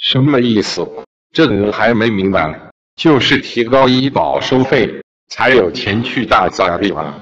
什么意思？这个人还没明白，就是提高医保收费，才有钱去大杂地方。